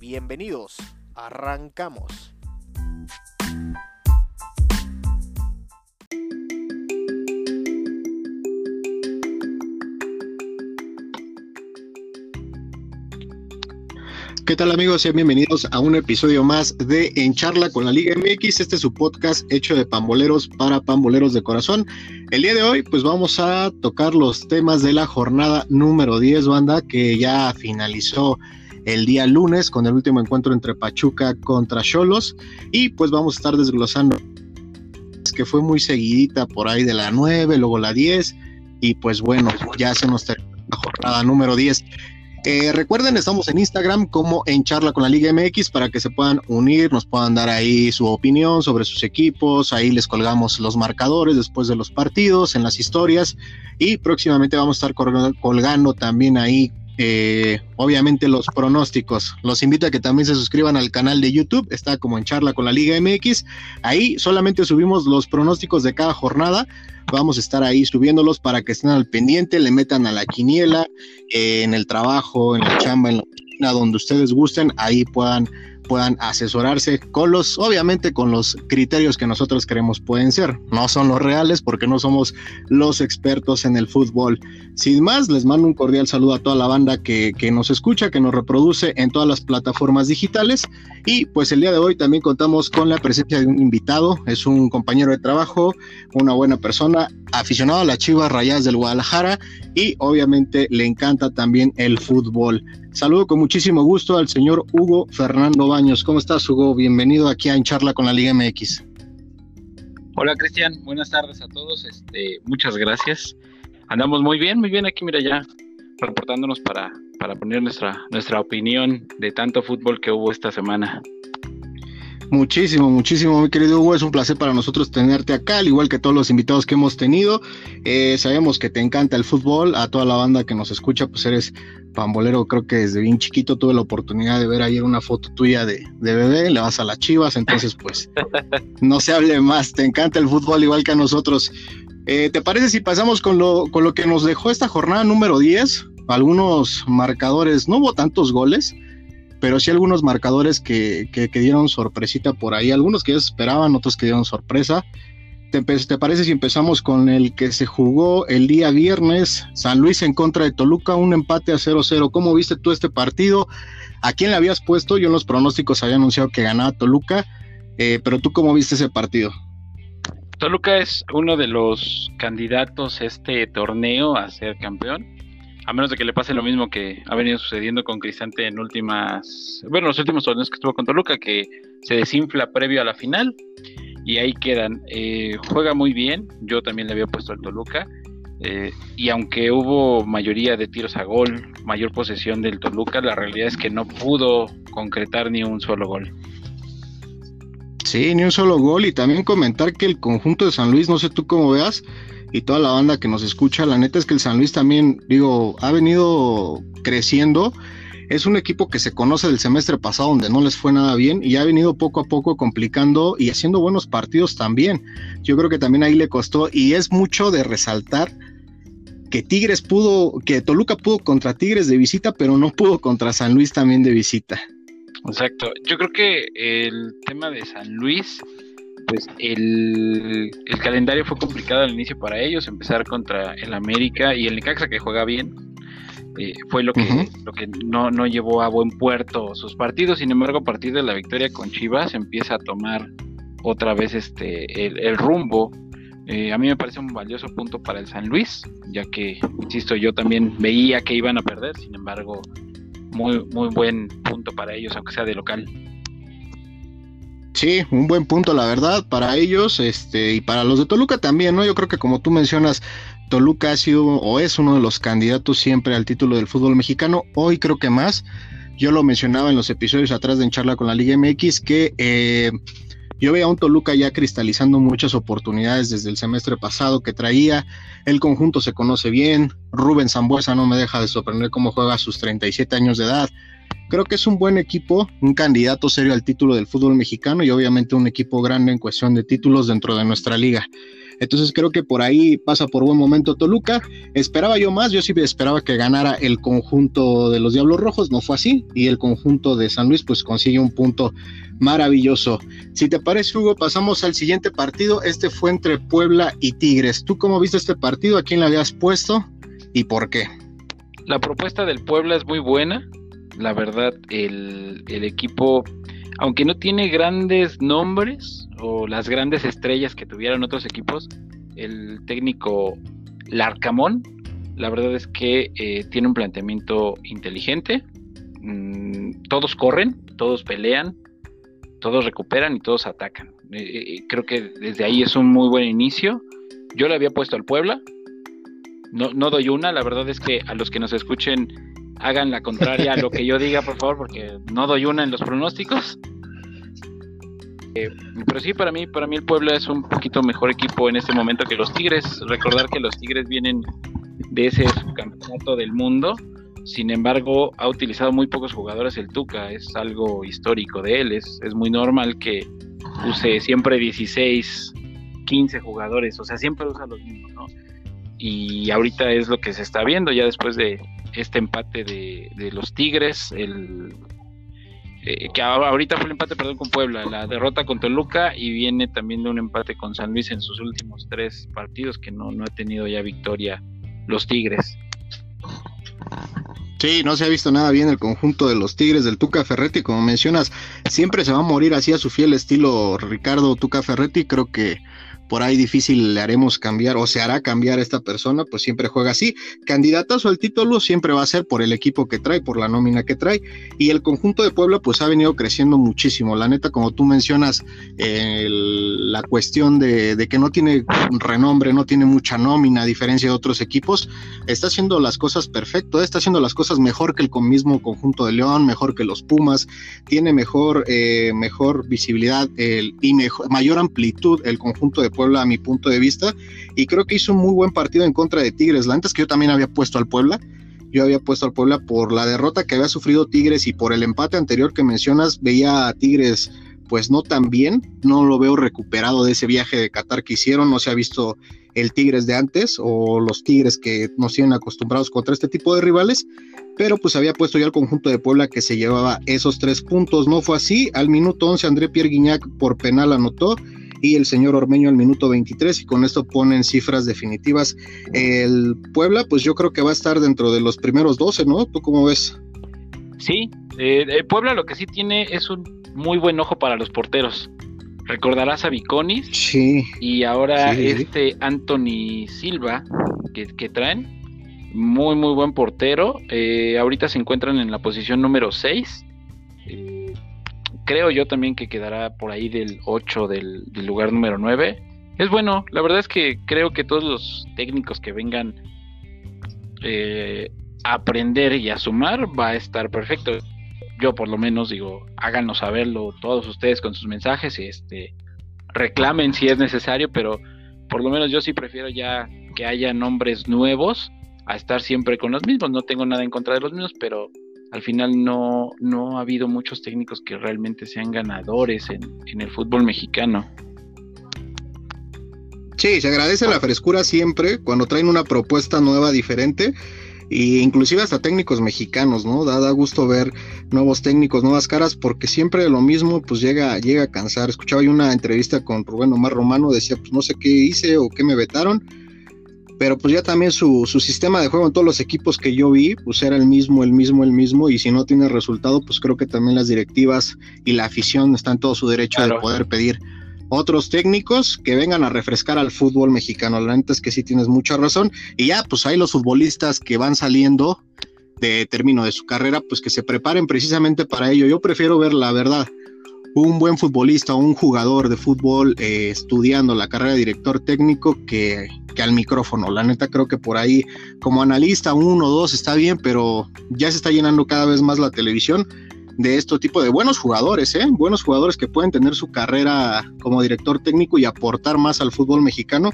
Bienvenidos, arrancamos. ¿Qué tal amigos? Sean bienvenidos a un episodio más de En Charla con la Liga MX. Este es su podcast hecho de pamboleros para pamboleros de corazón. El día de hoy pues vamos a tocar los temas de la jornada número 10, banda, que ya finalizó el día lunes con el último encuentro entre Pachuca contra Cholos. Y pues vamos a estar desglosando. Que fue muy seguidita por ahí de la 9, luego la 10 y pues bueno, ya se nos terminó la jornada número 10. Eh, recuerden, estamos en Instagram como en charla con la Liga MX para que se puedan unir, nos puedan dar ahí su opinión sobre sus equipos, ahí les colgamos los marcadores después de los partidos, en las historias. Y próximamente vamos a estar colgando también ahí eh, obviamente los pronósticos. Los invito a que también se suscriban al canal de YouTube, está como en charla con la Liga MX. Ahí solamente subimos los pronósticos de cada jornada. Vamos a estar ahí subiéndolos para que estén al pendiente, le metan a la quiniela, eh, en el trabajo, en la chamba, en la oficina, donde ustedes gusten, ahí puedan puedan asesorarse con los, obviamente con los criterios que nosotros creemos pueden ser. No son los reales porque no somos los expertos en el fútbol. Sin más, les mando un cordial saludo a toda la banda que, que nos escucha, que nos reproduce en todas las plataformas digitales. Y pues el día de hoy también contamos con la presencia de un invitado. Es un compañero de trabajo, una buena persona, aficionado a las Chivas Rayas del Guadalajara y obviamente le encanta también el fútbol. Saludo con muchísimo gusto al señor Hugo Fernando Baños. ¿Cómo estás, Hugo? Bienvenido aquí a En Charla con la Liga MX. Hola, Cristian. Buenas tardes a todos. Este, muchas gracias. Andamos muy bien, muy bien aquí, mira ya, reportándonos para, para poner nuestra, nuestra opinión de tanto fútbol que hubo esta semana. Muchísimo, muchísimo, mi querido Hugo. Es un placer para nosotros tenerte acá, al igual que todos los invitados que hemos tenido. Eh, sabemos que te encanta el fútbol. A toda la banda que nos escucha, pues eres pambolero. Creo que desde bien chiquito tuve la oportunidad de ver ayer una foto tuya de, bebé. Le vas a las chivas, entonces, pues no se hable más. Te encanta el fútbol, igual que a nosotros. Eh, ¿Te parece si pasamos con lo, con lo que nos dejó esta jornada número 10? Algunos marcadores, no hubo tantos goles pero sí algunos marcadores que, que, dieron sorpresita por ahí, algunos que ya esperaban, otros que dieron sorpresa. ¿Te, ¿Te, parece si empezamos con el que se jugó el día viernes, San Luis en contra de Toluca, un empate a 0-0? ¿Cómo viste tú este partido? ¿A quién le habías puesto? Yo en los pronósticos había anunciado que ganaba Toluca, eh, pero tú cómo viste ese partido? Toluca es uno de los candidatos a este torneo a ser campeón a menos de que le pase lo mismo que ha venido sucediendo con Cristante en últimas, bueno, los últimos torneos que estuvo con Toluca, que se desinfla previo a la final y ahí quedan. Eh, juega muy bien, yo también le había puesto al Toluca. Eh, y aunque hubo mayoría de tiros a gol, mayor posesión del Toluca, la realidad es que no pudo concretar ni un solo gol. Sí, ni un solo gol. Y también comentar que el conjunto de San Luis, no sé tú cómo veas, y toda la banda que nos escucha, la neta es que el San Luis también, digo, ha venido creciendo. Es un equipo que se conoce del semestre pasado donde no les fue nada bien y ha venido poco a poco complicando y haciendo buenos partidos también. Yo creo que también ahí le costó y es mucho de resaltar que Tigres pudo, que Toluca pudo contra Tigres de visita, pero no pudo contra San Luis también de visita. Exacto. Yo creo que el tema de San Luis pues el, calendario fue complicado al inicio para ellos, empezar contra el América y el Necaxa que juega bien. Eh, fue lo que, lo que no, no llevó a buen puerto sus partidos. Sin embargo, a partir de la victoria con Chivas empieza a tomar otra vez este el, rumbo. Eh, a mí me parece un valioso punto para el San Luis, ya que, insisto, yo también veía que iban a perder, sin embargo, muy, muy buen punto para ellos, aunque sea de local. Sí, un buen punto, la verdad, para ellos, este, y para los de Toluca también, ¿no? Yo creo que como tú mencionas, Toluca ha sido o es uno de los candidatos siempre al título del fútbol mexicano, hoy creo que más, yo lo mencionaba en los episodios atrás de En Charla con la Liga MX, que eh, yo veía a un Toluca ya cristalizando muchas oportunidades desde el semestre pasado que traía. El conjunto se conoce bien. Rubén Zambuesa no me deja de sorprender cómo juega a sus 37 años de edad. Creo que es un buen equipo, un candidato serio al título del fútbol mexicano y obviamente un equipo grande en cuestión de títulos dentro de nuestra liga. Entonces creo que por ahí pasa por buen momento Toluca. Esperaba yo más, yo sí esperaba que ganara el conjunto de los Diablos Rojos, no fue así. Y el conjunto de San Luis pues consigue un punto maravilloso. Si te parece, Hugo, pasamos al siguiente partido. Este fue entre Puebla y Tigres. ¿Tú cómo viste este partido? ¿A quién le habías puesto y por qué? La propuesta del Puebla es muy buena. La verdad, el, el equipo, aunque no tiene grandes nombres, o las grandes estrellas que tuvieron otros equipos, el técnico Larcamón, la verdad es que eh, tiene un planteamiento inteligente. Mm, todos corren, todos pelean, todos recuperan y todos atacan. Eh, eh, creo que desde ahí es un muy buen inicio. Yo le había puesto al Puebla. No, no doy una, la verdad es que a los que nos escuchen hagan la contraria a lo que yo diga, por favor, porque no doy una en los pronósticos. Eh, pero sí, para mí, para mí el Puebla es un poquito mejor equipo en este momento que los Tigres. Recordar que los Tigres vienen de ese campeonato del mundo. Sin embargo, ha utilizado muy pocos jugadores el Tuca. Es algo histórico de él. Es, es muy normal que use siempre 16, 15 jugadores. O sea, siempre usa los mismos, ¿no? Y ahorita es lo que se está viendo ya después de este empate de, los Tigres. El, eh, que ahorita fue el empate, perdón, con Puebla, la derrota con Toluca y viene también de un empate con San Luis en sus últimos tres partidos, que no, no ha tenido ya victoria los Tigres. Sí, no se ha visto nada bien el conjunto de los Tigres del Tuca Ferretti, como mencionas, siempre se va a morir así a su fiel estilo Ricardo Tuca Ferretti, creo que por ahí difícil le haremos cambiar o se hará cambiar a esta persona, pues siempre juega así. Candidatazo al título siempre va a ser por el equipo que trae, por la nómina que trae. Y el conjunto de Puebla pues ha venido creciendo muchísimo. La neta, como tú mencionas, la cuestión de, que no tiene renombre, no tiene mucha nómina, a diferencia de otros equipos, está haciendo las cosas perfecto, está haciendo las cosas mejor que el mismo conjunto de León, mejor que los Pumas, tiene mejor, eh, mejor visibilidad el, y mejor, mayor amplitud el conjunto de Puebla a mi punto de vista y creo que hizo un muy buen partido en contra de Tigres. La antes que yo también había puesto al Puebla, yo había puesto al Puebla por la derrota que había sufrido Tigres y por el empate anterior que mencionas, veía a Tigres pues no tan bien, no lo veo recuperado de ese viaje de Qatar que hicieron, no se ha visto el Tigres de antes o los Tigres que nos tienen acostumbrados contra este tipo de rivales, pero pues había puesto ya el conjunto de Puebla que se llevaba esos tres puntos, no fue así, al minuto 11 André Pierre Guignac por penal anotó y el señor Ormeño al minuto 23 y con esto ponen cifras definitivas. El Puebla, pues yo creo que va a estar dentro de los primeros 12, ¿no? ¿Tú cómo ves? Sí, eh, Puebla lo que sí tiene es un muy buen ojo para los porteros. Recordarás a Viconis sí. y ahora este Anthony Silva que, traen. Muy, muy buen portero. Eh, ahorita se encuentran en la posición número 6 creo yo también que quedará por ahí del 8 del, lugar número 9. Es bueno, la verdad es que creo que todos los técnicos que vengan eh, a aprender y a sumar va a estar perfecto. Yo por lo menos digo, háganos saberlo todos ustedes con sus mensajes y este reclamen si es necesario, pero por lo menos yo sí prefiero ya que haya nombres nuevos a estar siempre con los mismos. No tengo nada en contra de los mismos, pero al final no, no ha habido muchos técnicos que realmente sean ganadores en, en el fútbol mexicano. Sí, se agradece la frescura siempre cuando traen una propuesta nueva, diferente, e inclusive hasta técnicos mexicanos, ¿no? Da, da, gusto ver nuevos técnicos, nuevas caras, porque siempre lo mismo, pues llega, llega a cansar. Escuchaba yo una entrevista con Rubén Omar Romano, decía, pues no sé qué hice o qué me vetaron, pero pues ya también su, su, sistema de juego en todos los equipos que yo vi, pues era el mismo, el mismo, el mismo, y si no tiene resultado, pues creo que también las directivas y la afición están en todo su derecho de poder pedir otros técnicos que vengan a refrescar al fútbol mexicano. La neta es que sí tienes mucha razón, y ya pues hay los futbolistas que van saliendo de término de su carrera, pues que se preparen precisamente para ello. Yo prefiero ver la verdad un buen futbolista o un jugador de fútbol eh, estudiando la carrera de director técnico que, que, al micrófono. La neta creo que por ahí como analista uno o dos está bien, pero ya se está llenando cada vez más la televisión de este tipo de buenos jugadores, ¿eh? buenos jugadores que pueden tener su carrera como director técnico y aportar más al fútbol mexicano.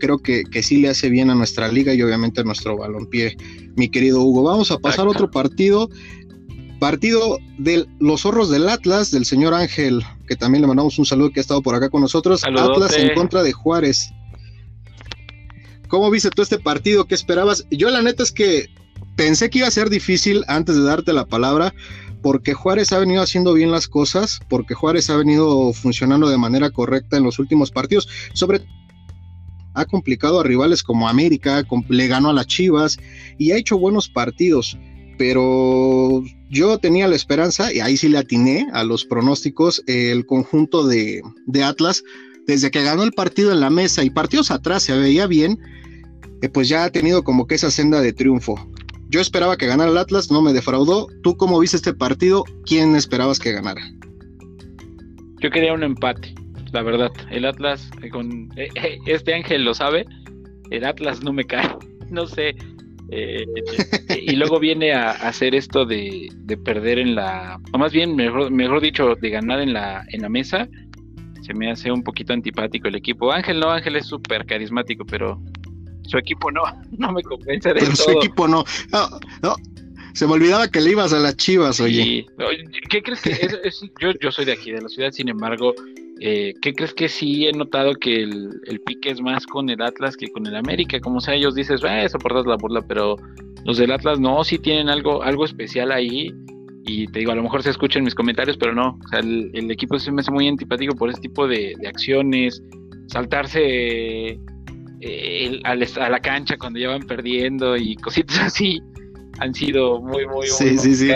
Creo que, que sí le hace bien a nuestra liga y obviamente a nuestro balompié, mi querido Hugo. Vamos a pasar a otro partido Partido de los zorros del Atlas, del señor Ángel, que también le mandamos un saludo que ha estado por acá con nosotros. Atlas en contra de Juárez. ¿Cómo viste tú este partido? ¿Qué esperabas? Yo la neta es que pensé que iba a ser difícil antes de darte la palabra, porque Juárez ha venido haciendo bien las cosas, porque Juárez ha venido funcionando de manera correcta en los últimos partidos, sobre ha complicado a rivales como América, le ganó a las Chivas y ha hecho buenos partidos pero yo tenía la esperanza, y ahí sí le atiné a los pronósticos, el conjunto de, Atlas, desde que ganó el partido en la mesa y partidos atrás se veía bien, eh, pues ya ha tenido como que esa senda de triunfo. Yo esperaba que ganara el Atlas, no me defraudó. ¿Tú cómo viste este partido? ¿Quién esperabas que ganara? Yo quería un empate, la verdad. El Atlas, eh, con eh, este Ángel lo sabe, el Atlas no me cae. No sé, eh, y luego viene a, hacer esto de, perder en la, o más bien, mejor, mejor dicho, de ganar en la, en la mesa. Se me hace un poquito antipático el equipo. Ángel no, Ángel es súper carismático, pero su equipo no, no me convence de pero Su equipo no. no, Se me olvidaba que le ibas a las chivas, oye. ¿Qué crees que yo, yo soy de aquí, de la ciudad, sin embargo, eh, ¿Qué crees que sí he notado que el, pique es más con el Atlas que con el América? Como sea, ellos dices, eh, soportas la burla, pero los del Atlas no, sí tienen algo, algo especial ahí. Y te digo, a lo mejor se escucha en mis comentarios, pero no. O sea, el, equipo se me hace muy antipático por ese tipo de, acciones, saltarse eh, a la cancha cuando ya van perdiendo y cositas así han sido muy, muy, muy, sí,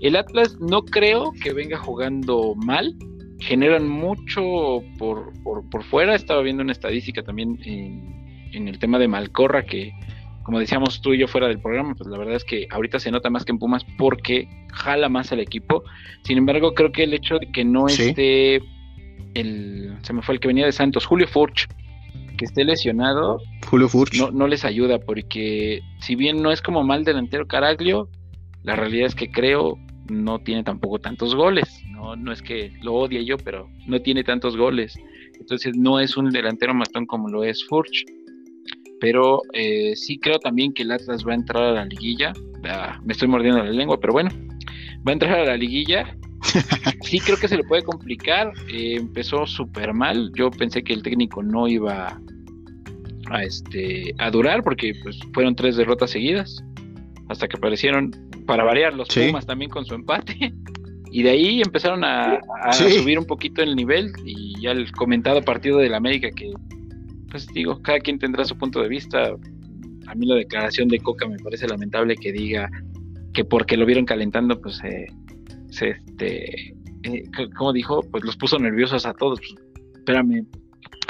El Atlas no creo que venga jugando mal, generan mucho por, por, fuera. Estaba viendo una estadística también en, el tema de Malcorra, que como decíamos tú y yo fuera del programa, pues la verdad es que ahorita se nota más que en Pumas porque jala más al equipo. Sin embargo, creo que el hecho de que no esté el, se me fue el que venía de Santos, Julio Furch, que esté lesionado, Julio Furch. No, no les ayuda porque si bien no es como mal delantero Caraglio, la realidad es que creo no tiene tampoco tantos goles. No, no es que lo odie yo, pero no tiene tantos goles. Entonces no es un delantero matón como lo es Furch. Pero eh, sí creo también que el Atlas va a entrar a la liguilla. Ah, me estoy mordiendo la lengua, pero bueno. Va a entrar a la liguilla. Sí creo que se le puede complicar. Eh, empezó súper mal. Yo pensé que el técnico no iba a, este, a durar porque pues, fueron tres derrotas seguidas. Hasta que aparecieron para variar los Pumas también con su empate. Y de ahí empezaron a, subir un poquito el nivel y ya el comentado partido del América que, pues digo, cada quien tendrá su punto de vista. A mí la declaración de Coca me parece lamentable que diga que porque lo vieron calentando, pues se, este, eh, como dijo, pues los puso nerviosos a todos. Pues, espérame,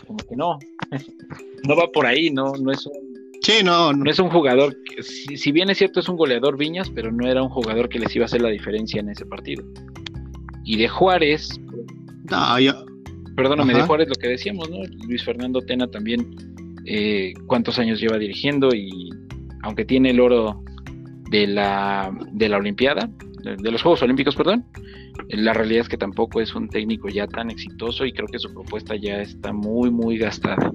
como que no, no va por ahí, no, no es un Sí, no, no. es un jugador, que, si, bien es cierto es un goleador Viñas, pero no era un jugador que les iba a hacer la diferencia en ese partido. Y de Juárez, no, ya. perdóname, de Juárez lo que decíamos, ¿no? Luis Fernando Tena también, eh, cuántos años lleva dirigiendo y aunque tiene el oro de la, de la Olimpiada, de, los Juegos Olímpicos, perdón, la realidad es que tampoco es un técnico ya tan exitoso y creo que su propuesta ya está muy, muy gastada.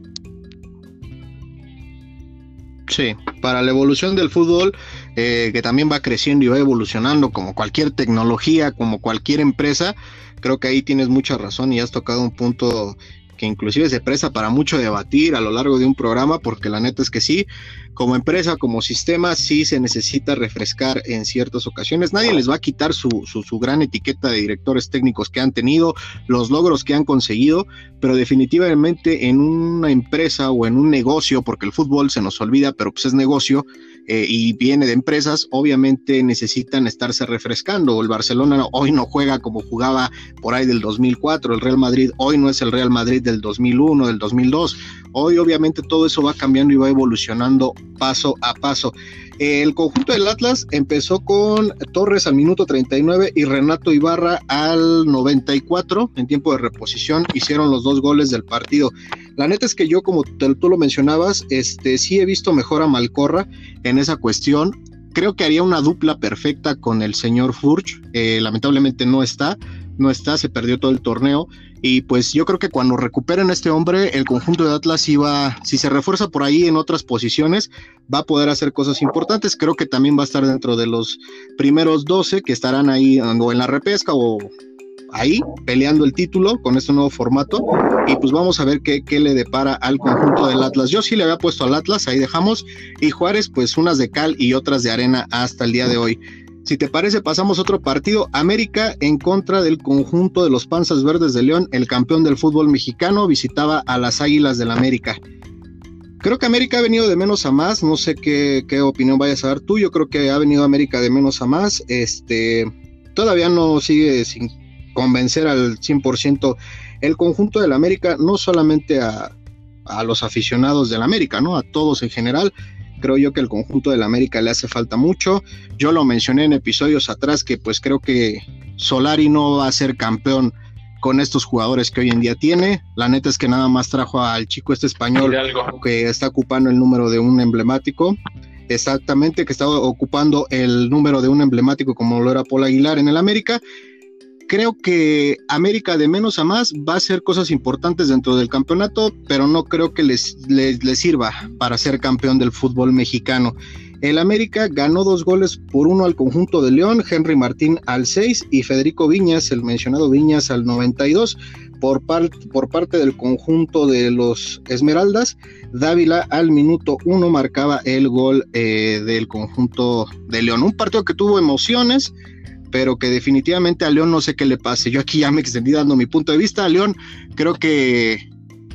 Sí, para la evolución del fútbol, eh, que también va creciendo y va evolucionando como cualquier tecnología, como cualquier empresa, creo que ahí tienes mucha razón y has tocado un punto que inclusive se presta para mucho debatir a lo largo de un programa, porque la neta es que sí, como empresa, como sistema, sí se necesita refrescar en ciertas ocasiones. Nadie les va a quitar su, su, gran etiqueta de directores técnicos que han tenido, los logros que han conseguido, pero definitivamente en una empresa o en un negocio, porque el fútbol se nos olvida, pero pues es negocio, eh, y viene de empresas, obviamente necesitan estarse refrescando. El Barcelona hoy no juega como jugaba por ahí del 2004, el Real Madrid hoy no es el Real Madrid del 2001, del 2002. Hoy obviamente todo eso va cambiando y va evolucionando paso a paso. El conjunto del Atlas empezó con Torres al minuto 39 y Renato Ibarra al 94 en tiempo de reposición. Hicieron los dos goles del partido. La neta es que yo, como tú lo mencionabas, este, sí he visto mejor a Malcorra en esa cuestión. Creo que haría una dupla perfecta con el señor Furch. Eh, lamentablemente no está, no está, se perdió todo el torneo. Y pues yo creo que cuando recuperen a este hombre, el conjunto de Atlas iba, si se refuerza por ahí en otras posiciones, va a poder hacer cosas importantes. Creo que también va a estar dentro de los primeros 12 que estarán ahí o en la repesca o ahí peleando el título con este nuevo formato. Y pues vamos a ver qué, qué le depara al conjunto del Atlas. Yo sí le había puesto al Atlas, ahí dejamos. Y Juárez, pues unas de cal y otras de arena hasta el día de hoy. Si te parece, pasamos otro partido. América en contra del conjunto de los Panzas Verdes de León, el campeón del fútbol mexicano, visitaba a las Águilas del América. Creo que América ha venido de menos a más, no sé qué, qué opinión vayas a dar tú, yo creo que ha venido América de menos a más, este, todavía no sigue sin convencer al 100% el conjunto del América, no solamente a, a los aficionados del América, ¿no? A todos en general, Creo yo que el conjunto del América le hace falta mucho. Yo lo mencioné en episodios atrás que pues creo que Solari no va a ser campeón con estos jugadores que hoy en día tiene. La neta es que nada más trajo al chico este español que está ocupando el número de un emblemático. Exactamente, que está ocupando el número de un emblemático como lo era Paul Aguilar en el América creo que América de menos a más va a hacer cosas importantes dentro del campeonato, pero no creo que les, les, sirva para ser campeón del fútbol mexicano. El América ganó dos goles por uno al conjunto de León, Henry Martín al 6 y Federico Viñas, el mencionado Viñas, al 92. Por, por parte del conjunto de los Esmeraldas, Dávila al minuto 1 marcaba el gol eh, del conjunto de León. Un partido que tuvo emociones, pero que definitivamente a León no sé qué le pase. Yo aquí ya me extendí dando mi punto de vista. A León creo que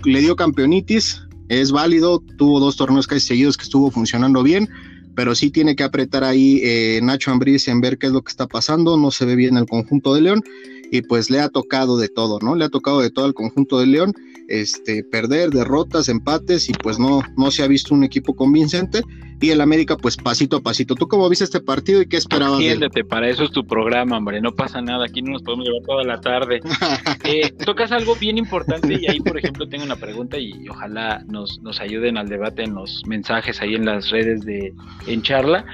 le dio campeonitis, es válido, tuvo dos torneos casi seguidos que estuvo funcionando bien, pero sí tiene que apretar ahí eh, Nacho Ambriz en ver qué es lo que está pasando, no se ve bien el conjunto de León y pues le ha tocado de todo, ¿no? Le ha tocado de todo al conjunto de León, este, perder, derrotas, empates y pues no, no se ha visto un equipo convincente y el América pues pasito a pasito. ¿Tú cómo viste este partido y qué esperabas? Siéntete, para eso es tu programa, hombre, no pasa nada, aquí no nos podemos llevar toda la tarde. Eh, tocas algo bien importante y ahí, por ejemplo, tengo una pregunta y ojalá nos, nos ayuden al debate en los mensajes ahí en las redes de En Charla.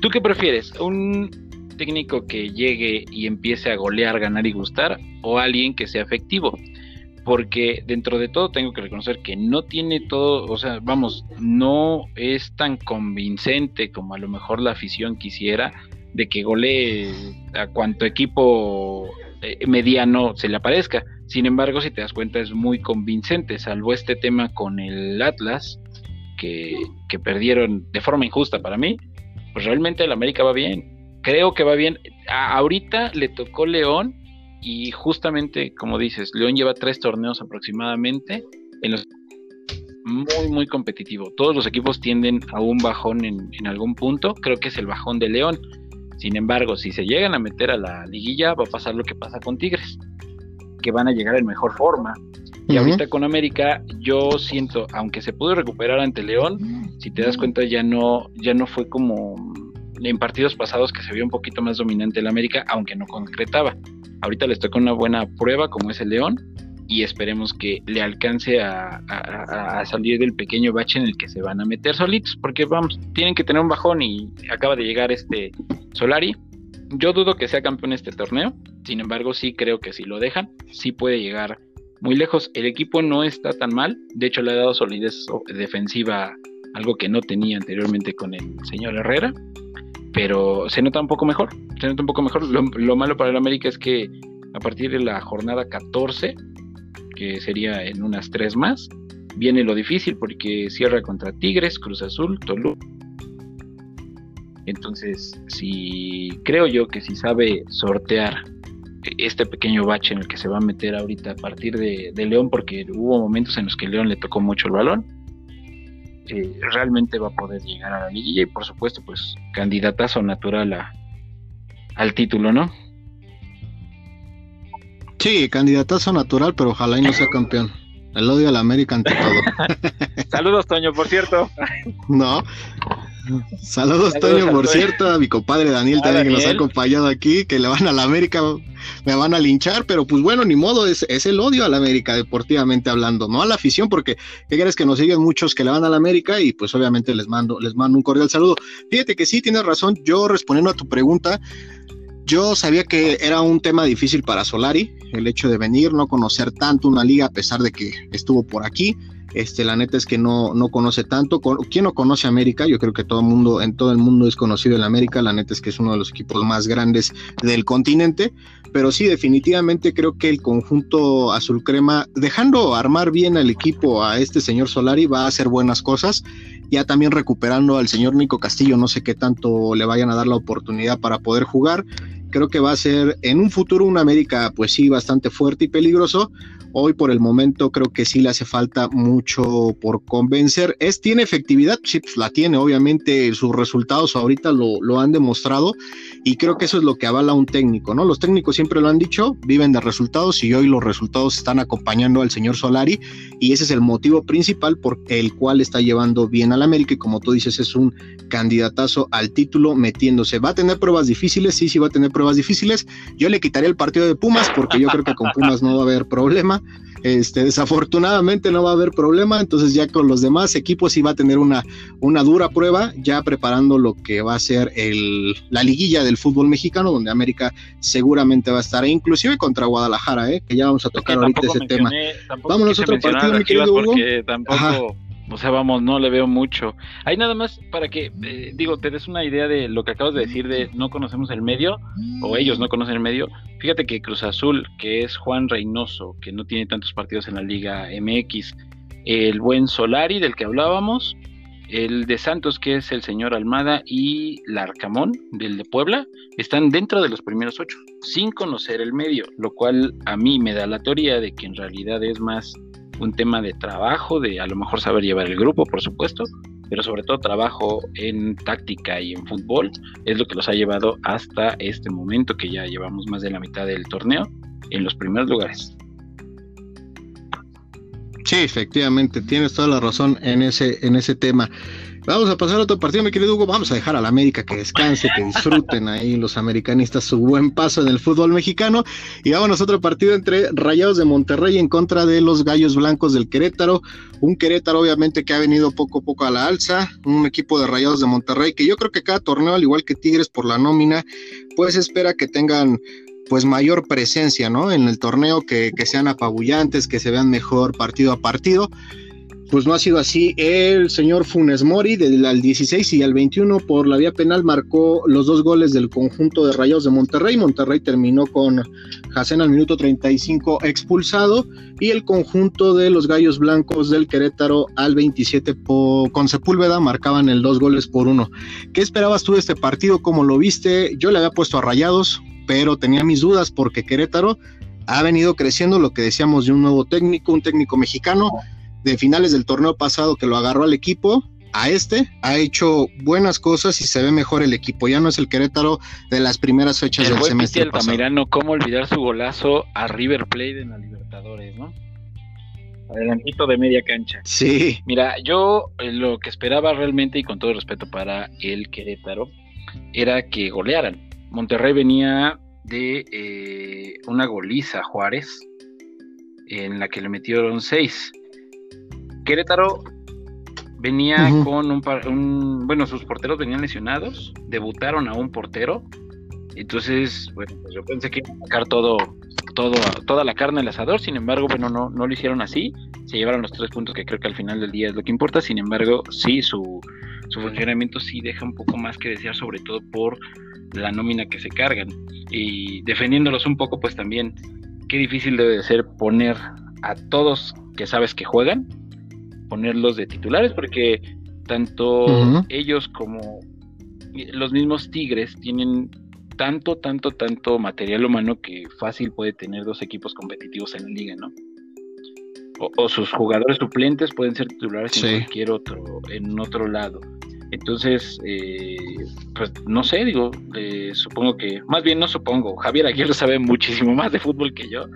¿Tú qué prefieres? ¿Un técnico que llegue y empiece a golear, ganar y gustar o alguien que sea efectivo? Porque dentro de todo tengo que reconocer que no tiene todo, o sea, vamos, no es tan convincente como a lo mejor la afición quisiera de que golee a cuanto equipo eh, mediano se le aparezca. Sin embargo, si te das cuenta, es muy convincente, salvo este tema con el Atlas, que, que perdieron de forma injusta para mí, pues realmente el América va bien. Creo que va bien. ahorita le tocó León y justamente, como dices, León lleva tres torneos aproximadamente en los muy, muy competitivo. Todos los equipos tienden a un bajón en, algún punto. Creo que es el bajón de León. Sin embargo, si se llegan a meter a la liguilla, va a pasar lo que pasa con Tigres, que van a llegar en mejor forma. Y ahorita con América, yo siento, aunque se pudo recuperar ante León, si te das cuenta, ya no, ya no fue como en partidos pasados que se vio un poquito más dominante el América, aunque no concretaba. Ahorita les toca una buena prueba como es el León y esperemos que le alcance a, salir del pequeño bache en el que se van a meter solitos, porque vamos, tienen que tener un bajón y acaba de llegar este Solari. Yo dudo que sea campeón este torneo, sin embargo sí creo que si lo dejan, sí puede llegar muy lejos. El equipo no está tan mal, de hecho le ha dado solidez defensiva, algo que no tenía anteriormente con el señor Herrera pero se nota un poco mejor, se nota un poco mejor. Lo, malo para el América es que a partir de la jornada 14, que sería en unas tres más, viene lo difícil porque cierra contra Tigres, Cruz Azul, Toluca. Entonces, si creo yo que si sabe sortear este pequeño bache en el que se va a meter ahorita a partir de, de León, porque hubo momentos en los que León le tocó mucho el balón, eh, realmente va a poder llegar a la liguilla y por supuesto pues candidatazo natural a, al título, ¿no? Sí, candidatazo natural, pero ojalá y no sea campeón. El odio a la América ante todo. Saludos, Toño, por cierto. no. Saludos, Toño, por cierto, a mi compadre Daniel también que nos ha acompañado aquí, que le van a la América, me van a linchar, pero pues bueno, ni modo, es, es el odio a la América, deportivamente hablando, no a la afición, porque ¿qué crees que nos siguen muchos que le van a la América? Y pues obviamente les mando, les mando un cordial saludo. Fíjate que sí, tienes razón, yo respondiendo a tu pregunta, yo sabía que era un tema difícil para Solari, el hecho de venir, no conocer tanto una liga a pesar de que estuvo por aquí. Este, la neta es que no, no conoce tanto. ¿Quién no conoce América? Yo creo que todo el mundo, en todo el mundo es conocido en América. La neta es que es uno de los equipos más grandes del continente. Pero sí, definitivamente creo que el conjunto azul crema, dejando armar bien al equipo a este señor Solari, va a hacer buenas cosas. Ya también recuperando al señor Nico Castillo, no sé qué tanto le vayan a dar la oportunidad para poder jugar creo que va a ser en un futuro un América pues sí bastante fuerte y peligroso. Hoy por el momento creo que sí le hace falta mucho por convencer. Es, tiene efectividad, sí, pues la tiene, obviamente sus resultados ahorita lo, lo han demostrado y creo que eso es lo que avala un técnico, ¿no? Los técnicos siempre lo han dicho, viven de resultados y hoy los resultados están acompañando al señor Solari y ese es el motivo principal por el cual está llevando bien al América y como tú dices es un candidatazo al título metiéndose. ¿Va a tener pruebas difíciles? Sí, sí va a tener pruebas difíciles. Yo le quitaría el partido de Pumas porque yo creo que con Pumas no va a haber problema. Este, desafortunadamente no va a haber problema, entonces ya con los demás equipos sí va a tener una, una dura prueba, ya preparando lo que va a ser el, la liguilla del fútbol mexicano, donde América seguramente va a estar, e inclusive contra Guadalajara, ¿eh? que ya vamos a tocar ahorita ese tema. Vámonos a otro partido, mi querido Hugo. Tampoco o sea, vamos, no le veo mucho. Hay nada más para que, eh, digo, te des una idea de lo que acabas de decir de no conocemos el medio, o ellos no conocen el medio. Fíjate que Cruz Azul, que es Juan Reynoso, que no tiene tantos partidos en la Liga MX, el buen Solari, del que hablábamos, el de Santos, que es el señor Almada, y Larcamón, del de Puebla, están dentro de los primeros ocho, sin conocer el medio, lo cual a mí me da la teoría de que en realidad es más un tema de trabajo, de a lo mejor saber llevar el grupo, por supuesto, pero sobre todo trabajo en táctica y en fútbol es lo que los ha llevado hasta este momento que ya llevamos más de la mitad del torneo en los primeros lugares. Sí, efectivamente, tienes toda la razón en ese, en ese tema. Vamos a pasar a otro partido, mi querido Hugo. Vamos a dejar a la América que descanse, que disfruten ahí los americanistas su buen paso en el fútbol mexicano. Y vámonos a otro partido entre Rayados de Monterrey en contra de los Gallos Blancos del Querétaro. Un Querétaro, obviamente, que ha venido poco a poco a la alza. Un equipo de Rayados de Monterrey que yo creo que cada torneo, al igual que Tigres por la nómina, pues espera que tengan pues mayor presencia, ¿no? En el torneo, que, que sean apabullantes, que se vean mejor partido a partido pues no ha sido así. El señor Funes Mori del al 16 y al 21 por la vía penal marcó los dos goles del conjunto de Rayados de Monterrey. Monterrey terminó con Jacen al minuto 35 expulsado y el conjunto de los Gallos Blancos del Querétaro al 27 con Sepúlveda marcaban el dos goles por uno. ¿Qué esperabas tú de este partido? ¿Cómo lo viste? Yo le había puesto a Rayados, pero tenía mis dudas porque Querétaro ha venido creciendo lo que decíamos de un nuevo técnico, un técnico mexicano de finales del torneo pasado que lo agarró al equipo, a este ha hecho buenas cosas y se ve mejor el equipo. Ya no es el Querétaro de las primeras fechas del semestre pasado. cómo olvidar su golazo a River Plate en la Libertadores, ¿no? Adelantito de media cancha. Sí. Mira, yo eh, lo que esperaba realmente y con todo respeto para el Querétaro era que golearan. Monterrey venía de eh, una goliza a Juárez en la que le metieron seis. Querétaro venía con un, bueno, sus porteros venían lesionados, debutaron a un portero, entonces, bueno, pues yo pensé que iba a sacar todo, todo, toda la carne al asador, sin embargo, bueno, no, no lo hicieron así, se llevaron los tres puntos que creo que al final del día es lo que importa, sin embargo, sí, su, su funcionamiento sí deja un poco más que desear, sobre todo por la nómina que se cargan, y defendiéndolos un poco, pues también, qué difícil debe de ser poner a todos que sabes que juegan, ponerlos de titulares porque tanto ellos como los mismos Tigres tienen tanto, tanto, tanto material humano que fácil puede tener dos equipos competitivos en la liga, ¿no? o, sus jugadores suplentes pueden ser titulares en cualquier otro, en otro lado. Entonces, eh, pues no sé, digo, eh, supongo que, más bien no supongo, Javier Aguirre sabe muchísimo más de fútbol que yo,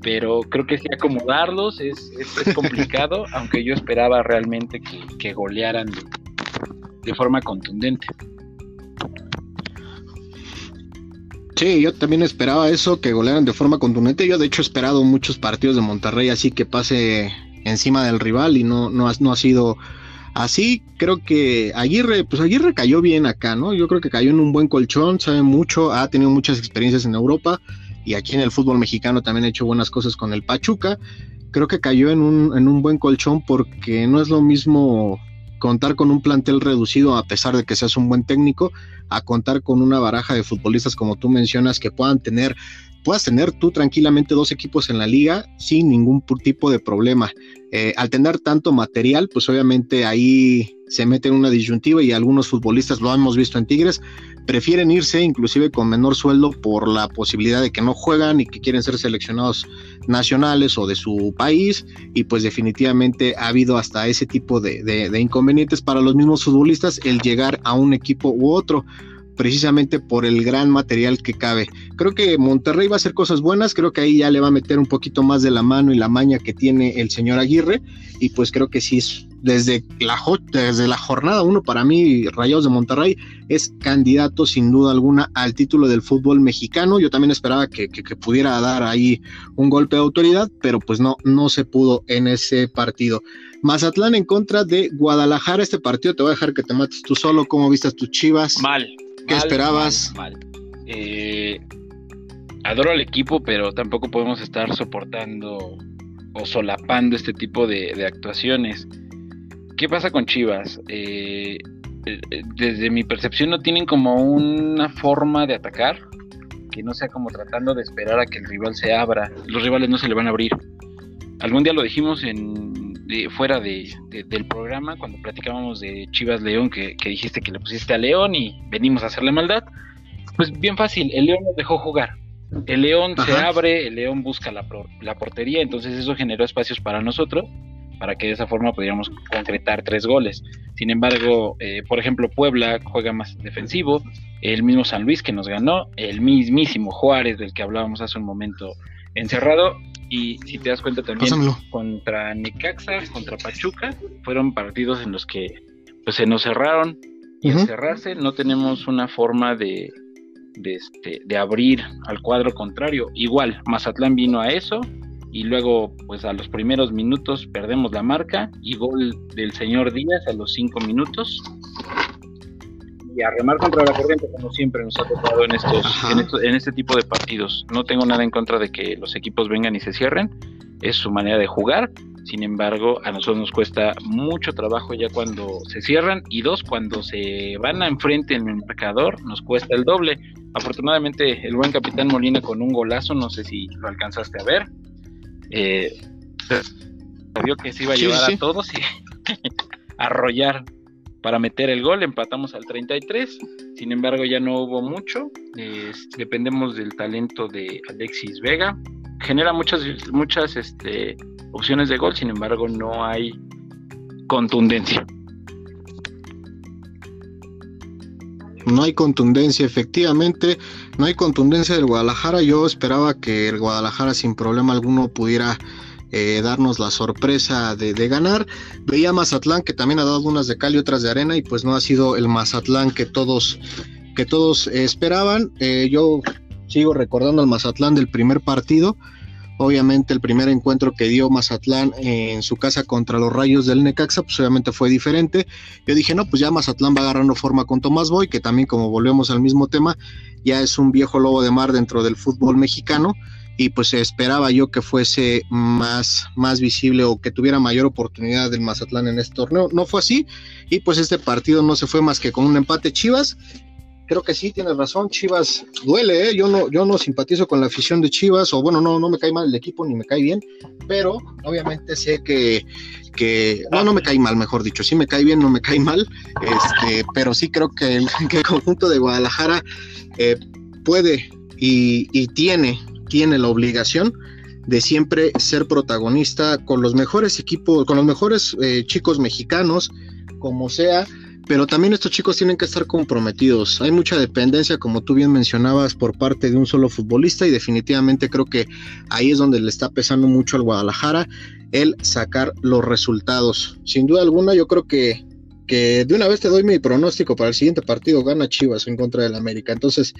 pero creo que sí acomodarlos es, es, complicado, aunque yo esperaba realmente que, golearan de, forma contundente. Sí, yo también esperaba eso, que golearan de forma contundente. Yo de hecho he esperado muchos partidos de Monterrey así que pase encima del rival y no, no, no ha sido Así creo que Aguirre, pues Aguirre cayó bien acá, ¿no? Yo creo que cayó en un buen colchón, sabe mucho, ha tenido muchas experiencias en Europa y aquí en el fútbol mexicano también ha hecho buenas cosas con el Pachuca. Creo que cayó en un, en un buen colchón porque no es lo mismo contar con un plantel reducido a pesar de que seas un buen técnico, a contar con una baraja de futbolistas como tú mencionas que puedan tener puedas tener tú tranquilamente dos equipos en la liga sin ningún tipo de problema. Eh, al tener tanto material, pues obviamente ahí se mete en una disyuntiva y algunos futbolistas, lo hemos visto en Tigres, prefieren irse inclusive con menor sueldo por la posibilidad de que no juegan y que quieren ser seleccionados nacionales o de su país y pues definitivamente ha habido hasta ese tipo de, de inconvenientes para los mismos futbolistas el llegar a un equipo u otro precisamente por el gran material que cabe. Creo que Monterrey va a hacer cosas buenas, creo que ahí ya le va a meter un poquito más de la mano y la maña que tiene el señor Aguirre y pues creo que sí la, desde la jornada uno para mí Rayados de Monterrey es candidato sin duda alguna al título del fútbol mexicano. Yo también esperaba que, que, pudiera dar ahí un golpe de autoridad, pero pues no, no se pudo en ese partido. Mazatlán en contra de Guadalajara. Este partido te voy a dejar que te mates tú solo. ¿Cómo vistas tus chivas? Mal, ¿Qué esperabas? Mal, eh, adoro al equipo, pero tampoco podemos estar soportando o solapando este tipo de, actuaciones. ¿Qué pasa con Chivas? Eh, eh, desde mi percepción no tienen como una forma de atacar que no sea como tratando de esperar a que el rival se abra. Los rivales no se le van a abrir. Algún día lo dijimos en fuera de, del programa, cuando platicábamos de Chivas León, que, dijiste que le pusiste a León y venimos a hacerle maldad, pues bien fácil, el León nos dejó jugar. El León se abre, el León busca la, la, portería, entonces eso generó espacios para nosotros, para que de esa forma pudiéramos concretar tres goles. Sin embargo, eh, por ejemplo, Puebla juega más defensivo, el mismo San Luis que nos ganó, el mismísimo Juárez del que hablábamos hace un momento encerrado, y si te das cuenta también contra Necaxa, contra Pachuca, fueron partidos en los que pues se nos cerraron. Y al cerrarse no tenemos una forma de, de, este, de abrir al cuadro contrario. Igual, Mazatlán vino a eso y luego pues a los primeros minutos perdemos la marca y gol del señor Díaz a los cinco minutos y a remar contra la corriente como siempre nos ha tocado en estos, en este tipo de partidos. No tengo nada en contra de que los equipos vengan y se cierren, es su manera de jugar. Sin embargo, a nosotros nos cuesta mucho trabajo ya cuando se cierran y dos, cuando se van a enfrente en el marcador, nos cuesta el doble. Afortunadamente, el buen capitán Molina con un golazo, no sé si lo alcanzaste a ver, eh, vio que se iba a llevar a todos y arrollar para meter el gol, empatamos al 33, sin embargo ya no hubo mucho, dependemos del talento de Alexis Vega, genera muchas, muchas este, opciones de gol, sin embargo no hay contundencia. No hay contundencia, efectivamente, no hay contundencia del Guadalajara. Yo esperaba que el Guadalajara sin problema alguno pudiera eh, darnos la sorpresa de, ganar. Veía Mazatlán que también ha dado unas de cal y otras de arena y pues no ha sido el Mazatlán que todos, que todos esperaban. Eh, yo sigo recordando al Mazatlán del primer partido. Obviamente el primer encuentro que dio Mazatlán en su casa contra los Rayos del Necaxa, pues obviamente fue diferente. Yo dije, no, pues ya Mazatlán va agarrando forma con Tomás Boy, que también como volvemos al mismo tema, ya es un viejo lobo de mar dentro del fútbol mexicano y pues esperaba yo que fuese más, más visible o que tuviera mayor oportunidad del Mazatlán en este torneo. No fue así y pues este partido no se fue más que con un empate Chivas. Creo que sí, tienes razón, Chivas duele, ¿eh? yo, no, yo no simpatizo con la afición de Chivas, o bueno, no, no me cae mal el equipo ni me cae bien, pero obviamente sé que, que no, no me cae mal, mejor dicho, sí me cae bien, no me cae mal, este, pero sí creo que el, conjunto de Guadalajara eh, puede y, y tiene tiene la obligación de siempre ser protagonista con los mejores equipos, con los mejores eh, chicos mexicanos, como sea, pero también estos chicos tienen que estar comprometidos. Hay mucha dependencia, como tú bien mencionabas, por parte de un solo futbolista y definitivamente creo que ahí es donde le está pesando mucho al Guadalajara el sacar los resultados. Sin duda alguna, yo creo que, que de una vez te doy mi pronóstico para el siguiente partido, gana Chivas en contra del América. Entonces,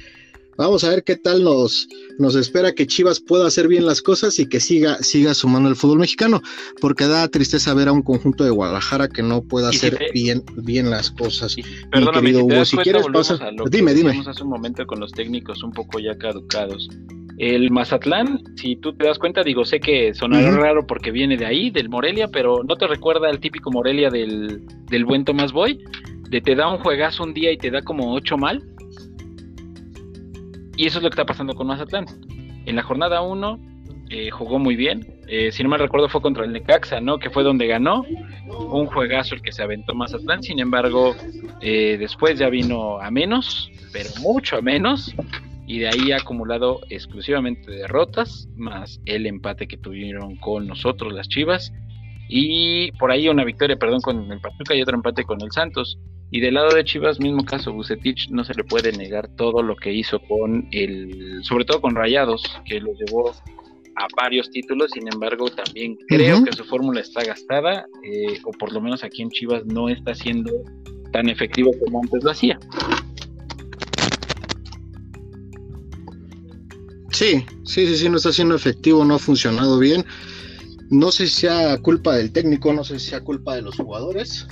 Vamos a ver qué tal nos, nos espera que Chivas pueda hacer bien las cosas y que siga, siga sumando el fútbol mexicano, porque da tristeza ver a un conjunto de Guadalajara que no pueda hacer bien, bien las cosas. Perdóname, querido Hugo, si quieres pasa. Dime, dime. hace un momento con los técnicos un poco ya caducados. El Mazatlán, si tú te das cuenta, digo, sé que sonará raro porque viene de ahí, del Morelia, pero ¿no te recuerda el típico Morelia del, del buen Tomás Boy? De te da un juegazo un día y te da como ocho mal y eso es lo que está pasando con Mazatlán. En la jornada 1 eh, jugó muy bien. Eh, si no me recuerdo fue contra el Necaxa, ¿no? Que fue donde ganó. Un juegazo el que se aventó Mazatlán. Sin embargo, eh, después ya vino a menos, pero mucho a menos. Y de ahí ha acumulado exclusivamente derrotas, más el empate que tuvieron con nosotros, las Chivas. Y por ahí una victoria, perdón, con el Pachuca y otro empate con el Santos. Y del lado de Chivas, mismo caso, Bucetich no se le puede negar todo lo que hizo con el, sobre todo con Rayados, que lo llevó a varios títulos, sin embargo también creo que su fórmula está gastada, eh, o por lo menos aquí en Chivas no está siendo tan efectivo como antes lo hacía. Sí, sí, sí, sí, no está siendo efectivo, no ha funcionado bien. No sé si sea culpa del técnico, no sé si sea culpa de los jugadores,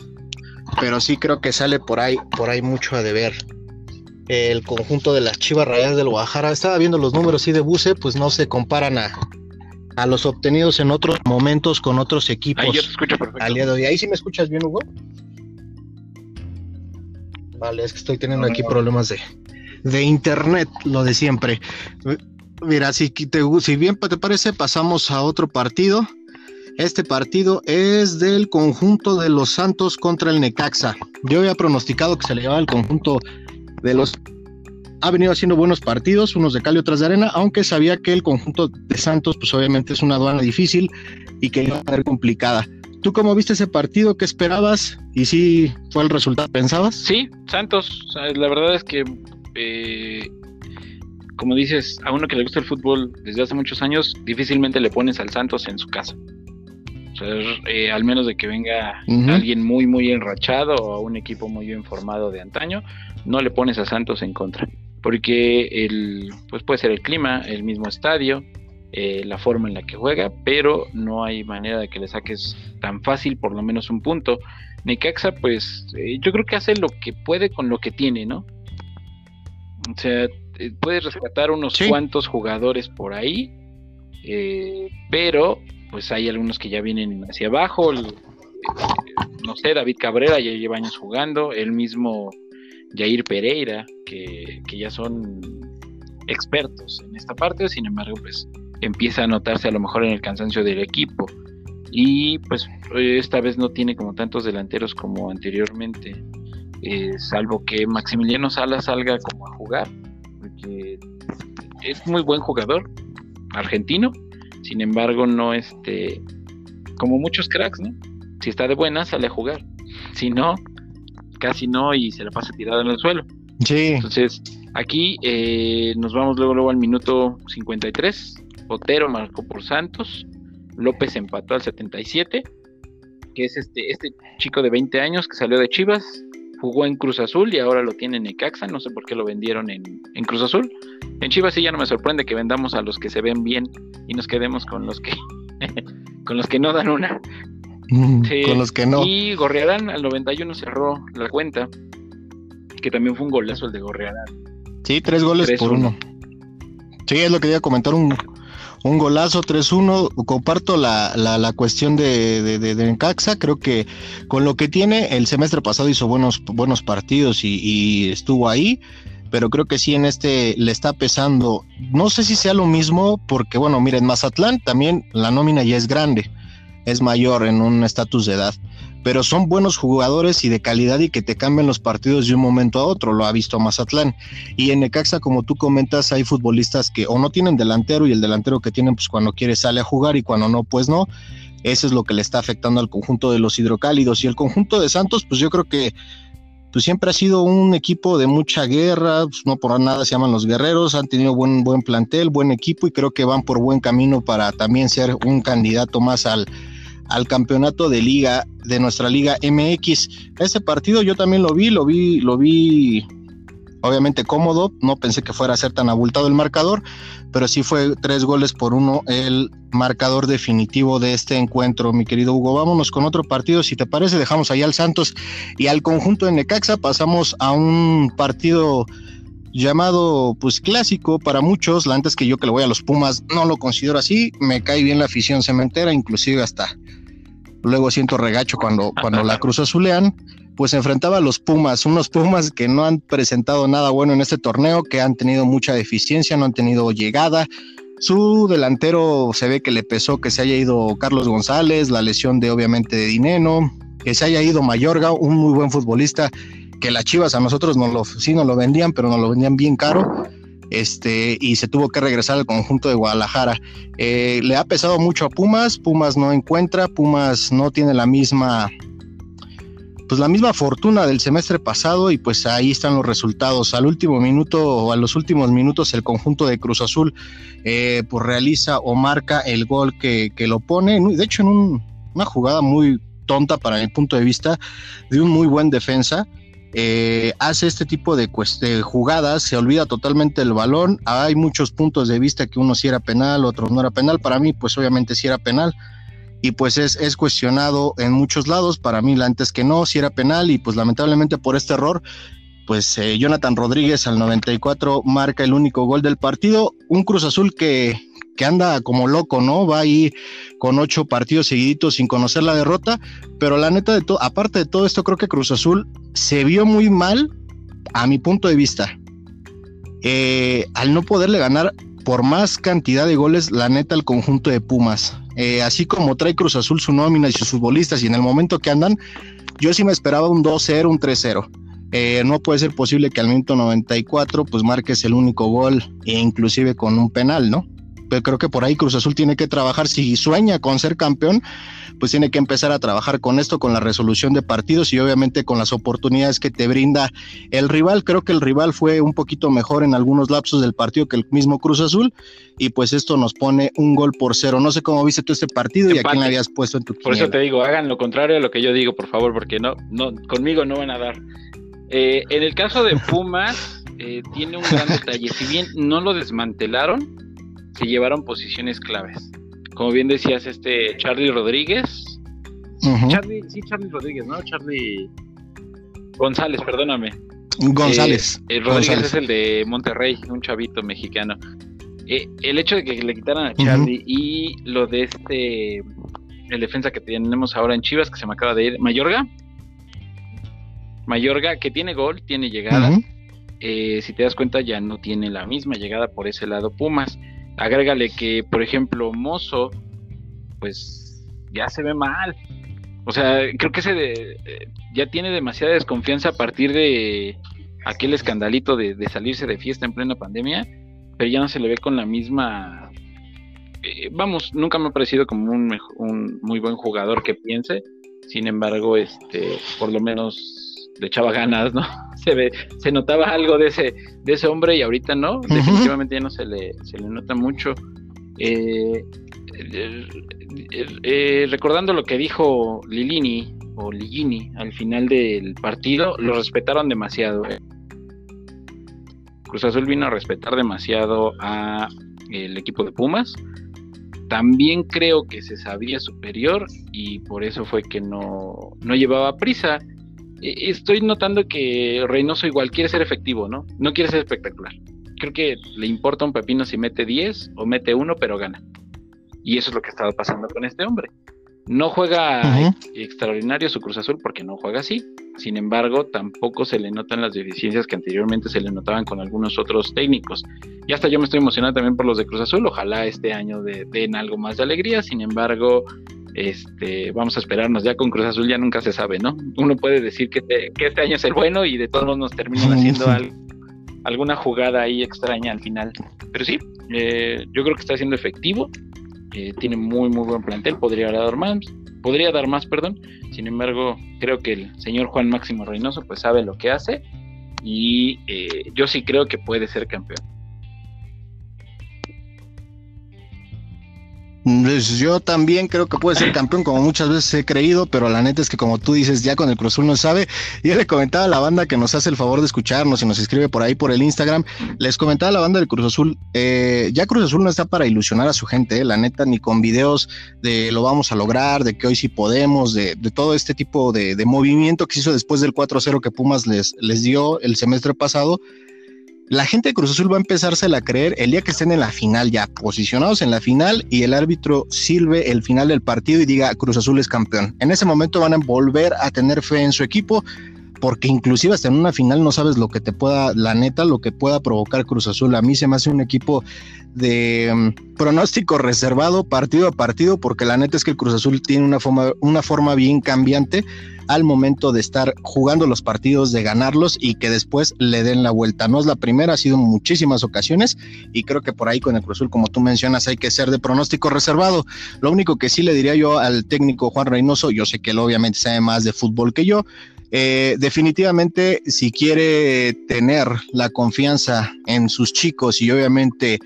pero sí creo que sale por ahí, por ahí mucho a deber. El conjunto de las Chivas Rayadas del Guadalajara, estaba viendo los números y de Buce, pues no se comparan a, a los obtenidos en otros momentos con otros equipos. Ahí yo te escucho perfecto. Al día Ahí sí me escuchas bien, Hugo. Vale, es que estoy teniendo aquí problemas de, de internet, lo de siempre. Mira, si, te, si bien te parece, pasamos a otro partido. Este partido es del conjunto de los Santos contra el Necaxa. Yo había pronosticado que se le llevaba el conjunto de los... Ha venido haciendo buenos partidos, unos de cal y otras de arena, aunque sabía que el conjunto de Santos, pues obviamente es una aduana difícil y que iba a ser complicada. ¿Tú cómo viste ese partido? ¿Qué esperabas? ¿Y si fue el resultado pensabas? Sí, Santos. La verdad es que, eh, como dices, a uno que le gusta el fútbol desde hace muchos años, difícilmente le pones al Santos en su casa. Eh, al menos de que venga alguien muy, muy enrachado o un equipo muy bien formado de antaño, no le pones a Santos en contra. Porque el, pues puede ser el clima, el mismo estadio, eh, la forma en la que juega, pero no hay manera de que le saques tan fácil por lo menos un punto. Necaxa, pues eh, yo creo que hace lo que puede con lo que tiene, ¿no? O sea, puede rescatar unos cuantos jugadores por ahí, pero pues hay algunos que ya vienen hacia abajo. no sé, David Cabrera ya lleva años jugando, el mismo Jair Pereira, que, ya son expertos en esta parte, sin embargo, pues empieza a notarse a lo mejor en el cansancio del equipo. Y pues esta vez no tiene como tantos delanteros como anteriormente, eh, salvo que Maximiliano Salas salga como a jugar, porque es muy buen jugador, argentino, sin embargo, no este, como muchos cracks, ¿no? Si está de buena, sale a jugar. Si no, casi no y se la pasa tirado en el suelo. Sí. Entonces, aquí eh, nos vamos luego, luego al minuto 53. Otero marcó por Santos. López empató al 77. Que es este, este chico de 20 años que salió de Chivas. Jugó en Cruz Azul y ahora lo tiene en Necaxa. No sé por qué lo vendieron en, en Cruz Azul. En Chivas sí ya no me sorprende que vendamos a los que se ven bien y nos quedemos con los que con los que no dan una. Mm, con los que no. Y Gorriarán al 91 cerró la cuenta, que también fue un golazo el de Gorriarán. Sí, tres goles por uno. Sí, es lo que quería comentar, un, un golazo 3-1. Comparto la, la, la, cuestión de, de, de. Creo que con lo que tiene, el semestre pasado hizo buenos, buenos partidos y, y estuvo ahí pero creo que sí en este le está pesando. No sé si sea lo mismo, porque bueno, miren, Mazatlán también la nómina ya es grande, es mayor en un estatus de edad, pero son buenos jugadores y de calidad y que te cambian los partidos de un momento a otro, lo ha visto Mazatlán. Y en Necaxa, como tú comentas, hay futbolistas que o no tienen delantero y el delantero que tienen, pues cuando quiere sale a jugar y cuando no, pues no. Eso es lo que le está afectando al conjunto de los hidrocálidos. Y el conjunto de Santos, pues yo creo que pues siempre ha sido un equipo de mucha guerra, pues no por nada se llaman los guerreros, han tenido buen, buen plantel, buen equipo y creo que van por buen camino para también ser un candidato más al, al campeonato de liga, de nuestra liga MX. Ese partido yo también lo vi, lo vi, lo vi obviamente cómodo, no pensé que fuera a ser tan abultado el marcador, pero sí fue tres goles por uno el marcador definitivo de este encuentro, mi querido Hugo. Vámonos con otro partido, si te parece, dejamos ahí al Santos y al conjunto de Necaxa, pasamos a un partido llamado pues clásico para muchos, antes que yo que le voy a los Pumas no lo considero así, me cae bien la afición cementera, inclusive hasta luego siento regacho cuando, cuando la Cruz Azulean, pues enfrentaba a los Pumas, unos Pumas que no han presentado nada bueno en este torneo, que han tenido mucha deficiencia, no han tenido llegada. Su delantero se ve que le pesó que se haya ido Carlos González, la lesión de obviamente de Dineno, que se haya ido Mayorga, un muy buen futbolista, que las Chivas a nosotros no lo, sí nos lo vendían, pero nos lo vendían bien caro. Este, y se tuvo que regresar al conjunto de Guadalajara. Eh, le ha pesado mucho a Pumas, Pumas no encuentra, Pumas no tiene la misma pues la misma fortuna del semestre pasado y pues ahí están los resultados. Al último minuto o a los últimos minutos el conjunto de Cruz Azul eh, pues realiza o marca el gol que, lo pone, de hecho en una jugada muy tonta para mi punto de vista de un muy buen defensa. Eh, hace este tipo de, jugadas, se olvida totalmente el balón. Hay muchos puntos de vista que uno sí era penal, otros no era penal. Para mí, pues obviamente sí era penal y pues es, es cuestionado en muchos lados. Para mí, antes que no, si era penal y pues lamentablemente por este error, pues eh, Jonathan Rodríguez al 94 marca el único gol del partido. Un Cruz Azul que, que anda como loco, ¿no? Va ahí con ocho partidos seguiditos sin conocer la derrota, pero la neta de todo, aparte de todo esto, creo que Cruz Azul se vio muy mal, a mi punto de vista, eh, al no poderle ganar por más cantidad de goles, la neta, al conjunto de Pumas. Eh, así como trae Cruz Azul su nómina y sus futbolistas y en el momento que andan, yo sí me esperaba un 2-0, un 3-0. Eh, no puede ser posible que al minuto 94 pues marques el único gol e inclusive con un penal, ¿no? Creo que por ahí Cruz Azul tiene que trabajar si sueña con ser campeón, pues tiene que empezar a trabajar con esto, con la resolución de partidos y obviamente con las oportunidades que te brinda el rival. Creo que el rival fue un poquito mejor en algunos lapsos del partido que el mismo Cruz Azul y pues esto nos pone un gol por cero. No sé cómo viste tú este partido y a quién le habías puesto en tu Por eso te digo, hagan lo contrario a lo que yo digo, por favor, porque no, no, conmigo no van a dar. Eh, en el caso de Pumas, eh, tiene un gran detalle. Si bien no lo desmantelaron, se llevaron posiciones claves como bien decías, este Charlie Rodríguez. Charlie, sí, Charlie Rodríguez, ¿no? Charlie González, perdóname. González. Eh, Rodríguez es el de Monterrey, un chavito mexicano. Eh, el hecho de que le quitaran a Charlie y lo de este, el defensa que tenemos ahora en Chivas, que se me acaba de ir, Mayorga. Mayorga, que tiene gol, tiene llegada. Eh, si te das cuenta, ya no tiene la misma llegada por ese lado Pumas. Agrégale que, por ejemplo, Mozo, pues ya se ve mal. O sea, creo que se ya tiene demasiada desconfianza a partir de aquel escandalito de, salirse de fiesta en plena pandemia, pero ya no se le ve con la misma... Eh, vamos, nunca me ha parecido como un, un muy buen jugador que piense, sin embargo, este, por lo menos le echaba ganas, ¿no? se ve, se notaba algo de ese, de ese hombre y ahorita no, definitivamente ya no se le, se le nota mucho. Eh, eh, eh, recordando lo que dijo Lilini o Ligini al final del partido, lo respetaron demasiado. Cruz Azul vino a respetar demasiado a el equipo de Pumas. También creo que se sabía superior y por eso fue que no, no llevaba prisa. E, estoy notando que Reynoso igual quiere ser efectivo, ¿no? No quiere ser espectacular. Creo que le importa un pepino si mete 10 o mete 1, pero gana. Y eso es lo que estaba pasando con este hombre. No juega extraordinario su Cruz Azul porque no juega así. Sin embargo, tampoco se le notan las deficiencias que anteriormente se le notaban con algunos otros técnicos. Y hasta yo me estoy emocionado también por los de Cruz Azul. Ojalá este año den algo más de alegría. Sin embargo, Este, vamos a esperarnos. Ya con Cruz Azul ya nunca se sabe, ¿no? Uno puede decir que, este año es el bueno y de todos modos nos terminan haciendo alguna jugada ahí extraña al final. Pero sí, eh, yo creo que está siendo efectivo. Eh, tiene muy, muy buen plantel. Podría dar más, podría dar más, perdón. Sin embargo, creo que el señor Juan Máximo Reynoso pues sabe lo que hace y eh, yo sí creo que puede ser campeón. Pues yo también creo que puede ser campeón, como muchas veces he creído, pero la neta es que como tú dices, ya con el Cruz Azul no sabe. Yo le comentaba a la banda que nos hace el favor de escucharnos y nos escribe por ahí por el Instagram. Les comentaba a la banda del Cruz Azul, eh, ya Cruz Azul no está para ilusionar a su gente, eh, la neta, ni con videos de lo vamos a lograr, de que hoy sí podemos, de, todo este tipo de, de, movimiento que se hizo después del 4-0 que Pumas les, les dio el semestre pasado la gente de Cruz Azul va a empezarse a creer el día que estén en la final, ya posicionados en la final, y el árbitro sirve el final del partido y diga Cruz Azul es campeón. En ese momento van a volver a tener fe en su equipo, porque inclusive hasta en una final no sabes lo que te pueda, la neta, lo que pueda provocar Cruz Azul. A mí se me hace un equipo de mm, pronóstico reservado partido a partido, porque la neta es que el Cruz Azul tiene una forma, una forma bien cambiante al momento de estar jugando los partidos, de ganarlos y que después le den la vuelta. No es la primera, ha sido muchísimas ocasiones y creo que por ahí con el Cruz Azul, como tú mencionas, hay que ser de pronóstico reservado. Lo único que sí le diría yo al técnico Juan Reynoso, yo sé que él obviamente sabe más de fútbol que yo, eh, definitivamente, si quiere tener la confianza en sus chicos y obviamente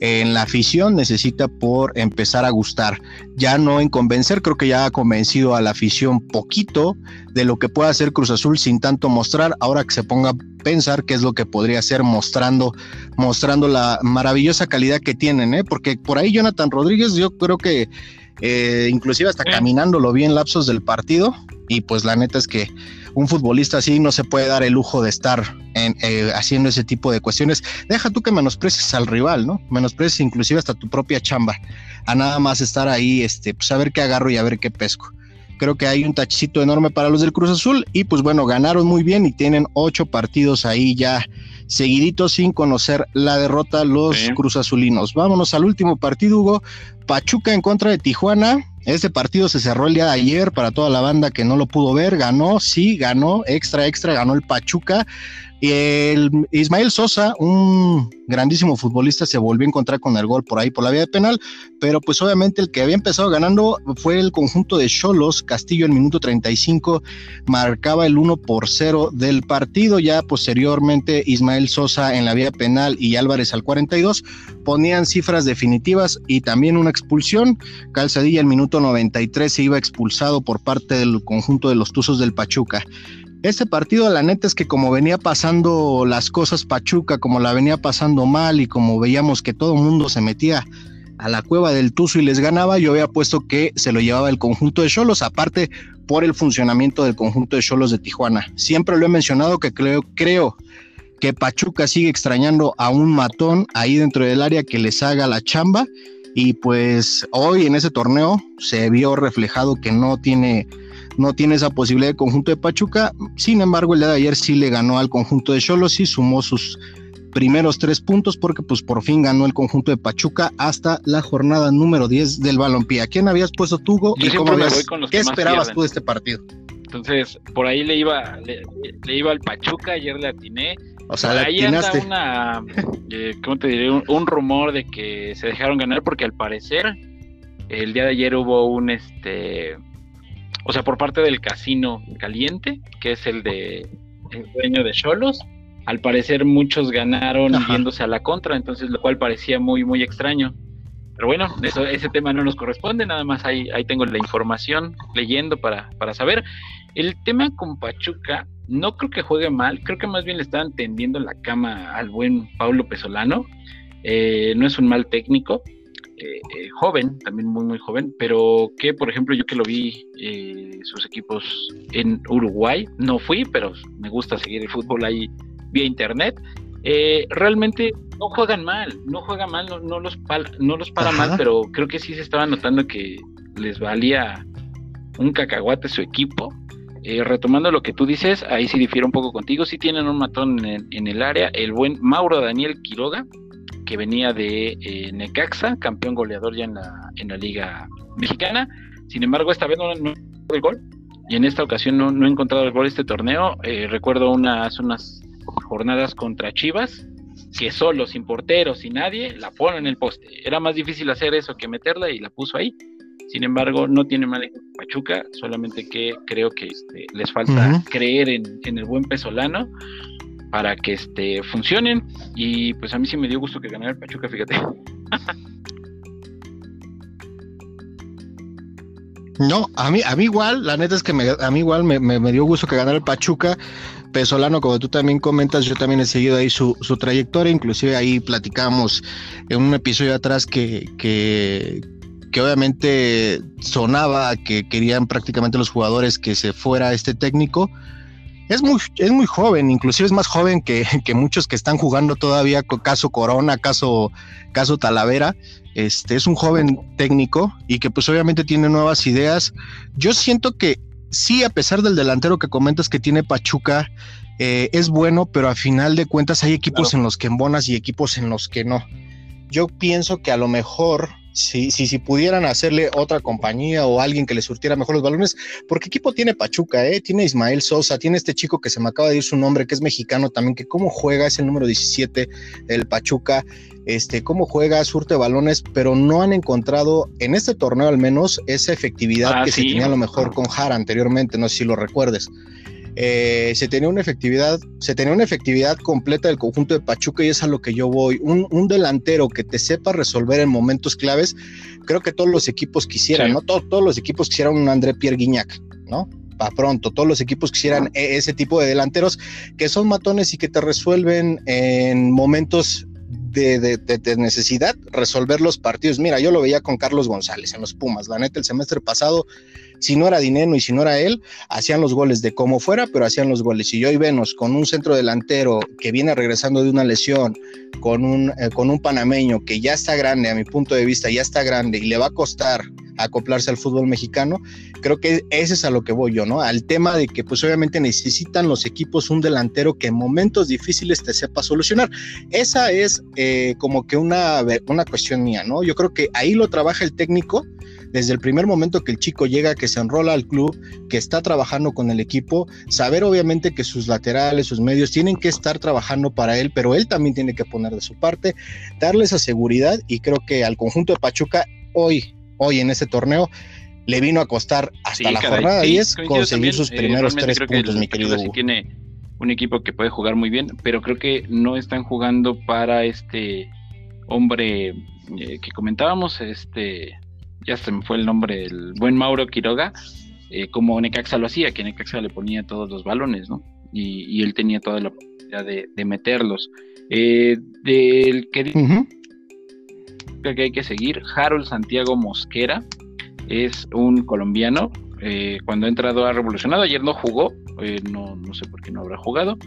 en la afición necesita por empezar a gustar, ya no en convencer, creo que ya ha convencido a la afición poquito de lo que puede hacer Cruz Azul sin tanto mostrar, ahora que se ponga a pensar qué es lo que podría hacer mostrando, mostrando la maravillosa calidad que tienen, ¿eh? porque por ahí Jonathan Rodríguez yo creo que eh, inclusive hasta caminando lo vi en lapsos del partido y pues la neta es que un futbolista así no se puede dar el lujo de estar en, eh, haciendo ese tipo de cuestiones. Deja tú que menosprecies al rival, ¿no? Menosprecies inclusive hasta tu propia chamba, a nada más estar ahí, este, pues a ver qué agarro y a ver qué pesco. Creo que hay un tachito enorme para los del Cruz Azul y pues bueno, ganaron muy bien y tienen ocho partidos ahí ya seguiditos sin conocer la derrota los Cruz Azulinos. Vámonos al último partido, Hugo. Pachuca en contra de Tijuana. Este partido se cerró el día de ayer para toda la banda que no lo pudo ver. Ganó, sí, ganó, extra, extra, ganó el Pachuca. Y el Ismael Sosa, un grandísimo futbolista, se volvió a encontrar con el gol por ahí por la vía penal, pero pues obviamente el que había empezado ganando fue el conjunto de Cholos, Castillo en minuto 35 marcaba el 1 por 0 del partido, ya posteriormente Ismael Sosa en la vía penal y Álvarez al 42 ponían cifras definitivas y también una expulsión, Calzadilla en minuto 93 se iba expulsado por parte del conjunto de los Tuzos del Pachuca. Este partido, la neta es que como venía pasando las cosas Pachuca, como la venía pasando mal y como veíamos que todo el mundo se metía a la cueva del Tuzo y les ganaba, yo había puesto que se lo llevaba el conjunto de Cholos, aparte por el funcionamiento del conjunto de Cholos de Tijuana. Siempre lo he mencionado que creo, creo que Pachuca sigue extrañando a un matón ahí dentro del área que les haga la chamba y pues hoy en ese torneo se vio reflejado que no tiene no tiene esa posibilidad el conjunto de Pachuca. Sin embargo, el día de ayer sí le ganó al conjunto de Cholos y sumó sus primeros tres puntos porque pues por fin ganó el conjunto de Pachuca hasta la jornada número 10 del balompié. ¿A quién habías puesto tú y cómo qué esperabas tú de este partido? Entonces, por ahí le iba le, iba al Pachuca, ayer le atiné. O sea, le ahí anda una, eh, ¿cómo te diré? un, rumor de que se dejaron ganar porque al parecer el día de ayer hubo un este o sea, por parte del casino caliente, que es el de el dueño de Cholos, al parecer muchos ganaron yéndose a la contra, entonces lo cual parecía muy, muy extraño. Pero bueno, eso, ese tema no nos corresponde, nada más ahí, ahí tengo la información leyendo para, para saber. El tema con Pachuca, no creo que juegue mal, creo que más bien le estaban tendiendo la cama al buen Paulo Pesolano. Eh, no es un mal técnico, eh, eh, joven, también muy, muy joven, pero que, por ejemplo, yo que lo vi eh, sus equipos en Uruguay, no fui, pero me gusta seguir el fútbol ahí vía internet. realmente no juegan mal, no juegan mal, no, los, no los para mal, pero creo que sí se estaba notando que les valía un cacahuate su equipo. retomando lo que tú dices, ahí sí difiero un poco contigo. Sí tienen un matón en, en, el área. El buen Mauro Daniel Quiroga, que venía de eh, Necaxa, campeón goleador ya en la, en la Liga Mexicana. Sin embargo, esta vez no, no el gol y en esta ocasión no, no he encontrado el gol este torneo. Eh, recuerdo unas, unas jornadas contra Chivas que solo, sin portero, sin nadie, la pone en el poste. Era más difícil hacer eso que meterla y la puso ahí. Sin embargo, no tiene mal Pachuca, solamente que creo que este, les falta creer en, en, el buen pesolano para que este, funcionen. Y pues a mí sí me dio gusto que ganara el Pachuca, fíjate. No, a mí, a mí igual, la neta es que a mí igual me, dio gusto que ganara el Pachuca. Pesolano, como tú también comentas, yo también he seguido ahí su, su trayectoria, inclusive ahí platicamos en un episodio atrás que, que, que obviamente sonaba que querían prácticamente los jugadores que se fuera este técnico. Es muy, es muy joven, inclusive es más joven que, que muchos que están jugando todavía, caso Corona, caso, caso Talavera. Este, es un joven técnico y que pues obviamente tiene nuevas ideas. Yo siento que sí, a pesar del delantero que comentas que tiene Pachuca, eh, es bueno, pero a final de cuentas hay equipos en los que embonas y equipos en los que no. Yo pienso que a lo mejor si, si, si pudieran hacerle otra compañía o alguien que le surtiera mejor los balones, porque equipo tiene Pachuca, ¿eh? tiene Ismael Sosa, tiene este chico que se me acaba de ir su nombre, que es mexicano también, que cómo juega, es el número 17, el Pachuca, este, cómo juega, surte balones, pero no han encontrado en este torneo al menos esa efectividad ah, que se tenía a lo mejor con Jara anteriormente, no sé si lo recuerdes. Eh, se tenía una efectividad, se tenía una efectividad completa del conjunto de Pachuca y es a lo que yo voy. Un, delantero que te sepa resolver en momentos claves, creo que todos los equipos quisieran, ¿no? todos los equipos quisieran un André Pierre Guignac, ¿no? Para pronto, todos los equipos quisieran e, ese tipo de delanteros que son matones y que te resuelven en momentos de, necesidad resolver los partidos. Mira, yo lo veía con Carlos González en los Pumas. La neta, el semestre pasado, si no era Dineno y si no era él, hacían los goles de como fuera, pero hacían los goles. Y yo y Venos con un centro delantero que viene regresando de una lesión, con un, eh, con un panameño que ya está grande, a mi punto de vista, ya está grande y le va a costar acoplarse al fútbol mexicano, creo que ese es a lo que voy yo, ¿no? Al tema de que pues obviamente necesitan los equipos un delantero que en momentos difíciles te sepa solucionar. Esa es eh, como que una, una cuestión mía, ¿no? Yo creo que ahí lo trabaja el técnico desde el primer momento que el chico llega, que se enrola al club, que está trabajando con el equipo, saber obviamente que sus laterales, sus medios tienen que estar trabajando para él, pero él también tiene que poner de su parte, darle esa seguridad y creo que al conjunto de Pachuca hoy hoy en ese torneo, le vino a costar hasta la jornada 10 conseguir sus eh, primeros tres puntos, mi querido. Sí tiene un equipo que puede jugar muy bien, pero creo que no están jugando para este hombre eh, que comentábamos, este, ya se me fue el nombre, el buen Mauro Quiroga, eh, como Necaxa lo hacía, que Necaxa le ponía todos los balones, ¿no? Y, él tenía toda la oportunidad de, meterlos. del que que hay que seguir. Harold Santiago Mosquera es un colombiano. Eh, cuando ha entrado ha revolucionado. Ayer no jugó, eh, no, no sé por qué no habrá jugado.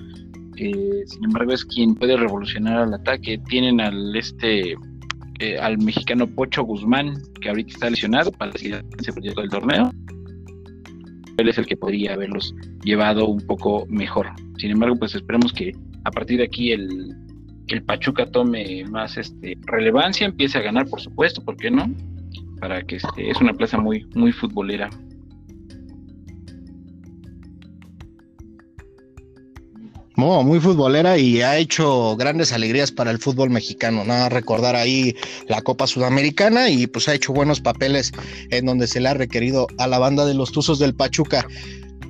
Eh, sin embargo, es quien puede revolucionar al ataque. Tienen al este al mexicano Pocho Guzmán, que ahorita está lesionado para el proyecto del torneo. Él es el que podría haberlos llevado un poco mejor. Sin embargo, pues esperemos que a partir de aquí el, el Pachuca tome más este, relevancia, empiece a ganar, por supuesto, ¿por qué no? Para que este, es una plaza muy, muy futbolera. Muy futbolera y ha hecho grandes alegrías para el fútbol mexicano. Nada, recordar ahí la Copa Sudamericana y pues ha hecho buenos papeles en donde se le ha requerido a la banda de los Tuzos del Pachuca.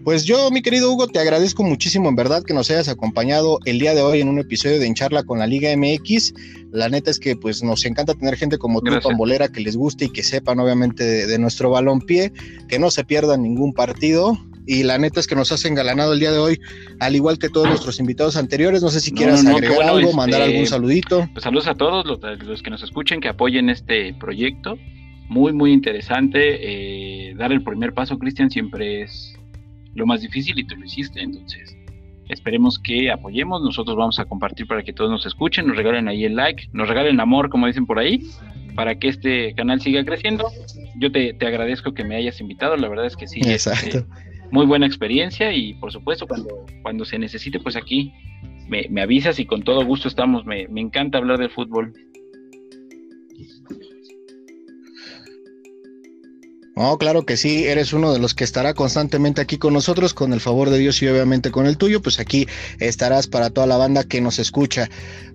Pues yo, mi querido Hugo, te agradezco muchísimo en verdad que nos hayas acompañado el día de hoy en un episodio de Encharla con la Liga MX. La neta es que pues nos encanta tener gente como tú, pambolera, que les guste y que sepan obviamente de, nuestro balón pie, que no se pierdan ningún partido. Y la neta es que nos has engalanado el día de hoy, al igual que todos nuestros invitados anteriores. No sé si quieras agregar algo, mandar este, algún saludito. Pues saludos a todos los, que nos escuchen, que apoyen este proyecto. Muy, muy interesante. Eh, dar el primer paso, Cristian, siempre es lo más difícil y tú lo hiciste. Entonces, esperemos que apoyemos. Nosotros vamos a compartir para que todos nos escuchen, nos regalen ahí el like, nos regalen amor, como dicen por ahí, para que este canal siga creciendo. Yo te, agradezco que me hayas invitado, la verdad es que sí. Exacto. Muy buena experiencia y por supuesto cuando, cuando se necesite, pues aquí me, avisas y con todo gusto estamos. Me, me encanta hablar del fútbol. Oh, claro que sí, eres uno de los que estará constantemente aquí con nosotros, con el favor de Dios y obviamente con el tuyo, pues aquí estarás para toda la banda que nos escucha.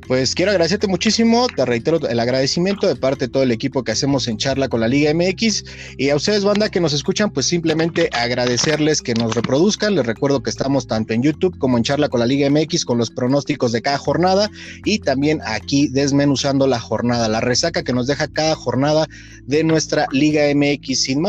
Pues quiero agradecerte muchísimo, te reitero el agradecimiento de parte de todo el equipo que hacemos en charla con la Liga MX y a ustedes banda que nos escuchan, pues simplemente agradecerles que nos reproduzcan, les recuerdo que estamos tanto en YouTube como en charla con la Liga MX con los pronósticos de cada jornada y también aquí desmenuzando la jornada, la resaca que nos deja cada jornada de nuestra Liga MX. Sin más,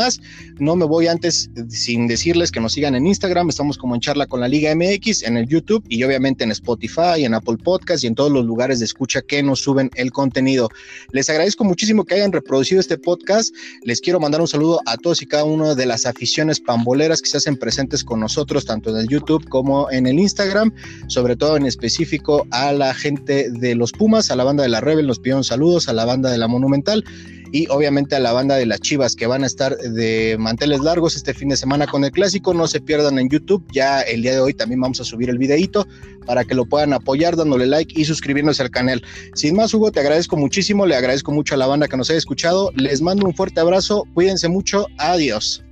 no me voy antes sin decirles que nos sigan en Instagram, estamos como en charla con la Liga MX, en el YouTube y obviamente en Spotify, en Apple Podcast y en todos los lugares de escucha que nos suben el contenido. Les agradezco muchísimo que hayan reproducido este podcast. Les quiero mandar un saludo a todos y cada uno de las aficiones pamboleras que se hacen presentes con nosotros, tanto en el YouTube como en el Instagram, sobre todo en específico a la gente de los Pumas, a la banda de la Rebel, nos pidieron saludos, a la banda de la Monumental y obviamente a la banda de las Chivas que van a estar de manteles largos este fin de semana con el clásico. No se pierdan en YouTube, ya el día de hoy también vamos a subir el videito para que lo puedan apoyar dándole like y suscribiéndose al canal. Sin más, Hugo, te agradezco muchísimo, le agradezco mucho a la banda que nos haya escuchado. Les mando un fuerte abrazo, cuídense mucho, adiós.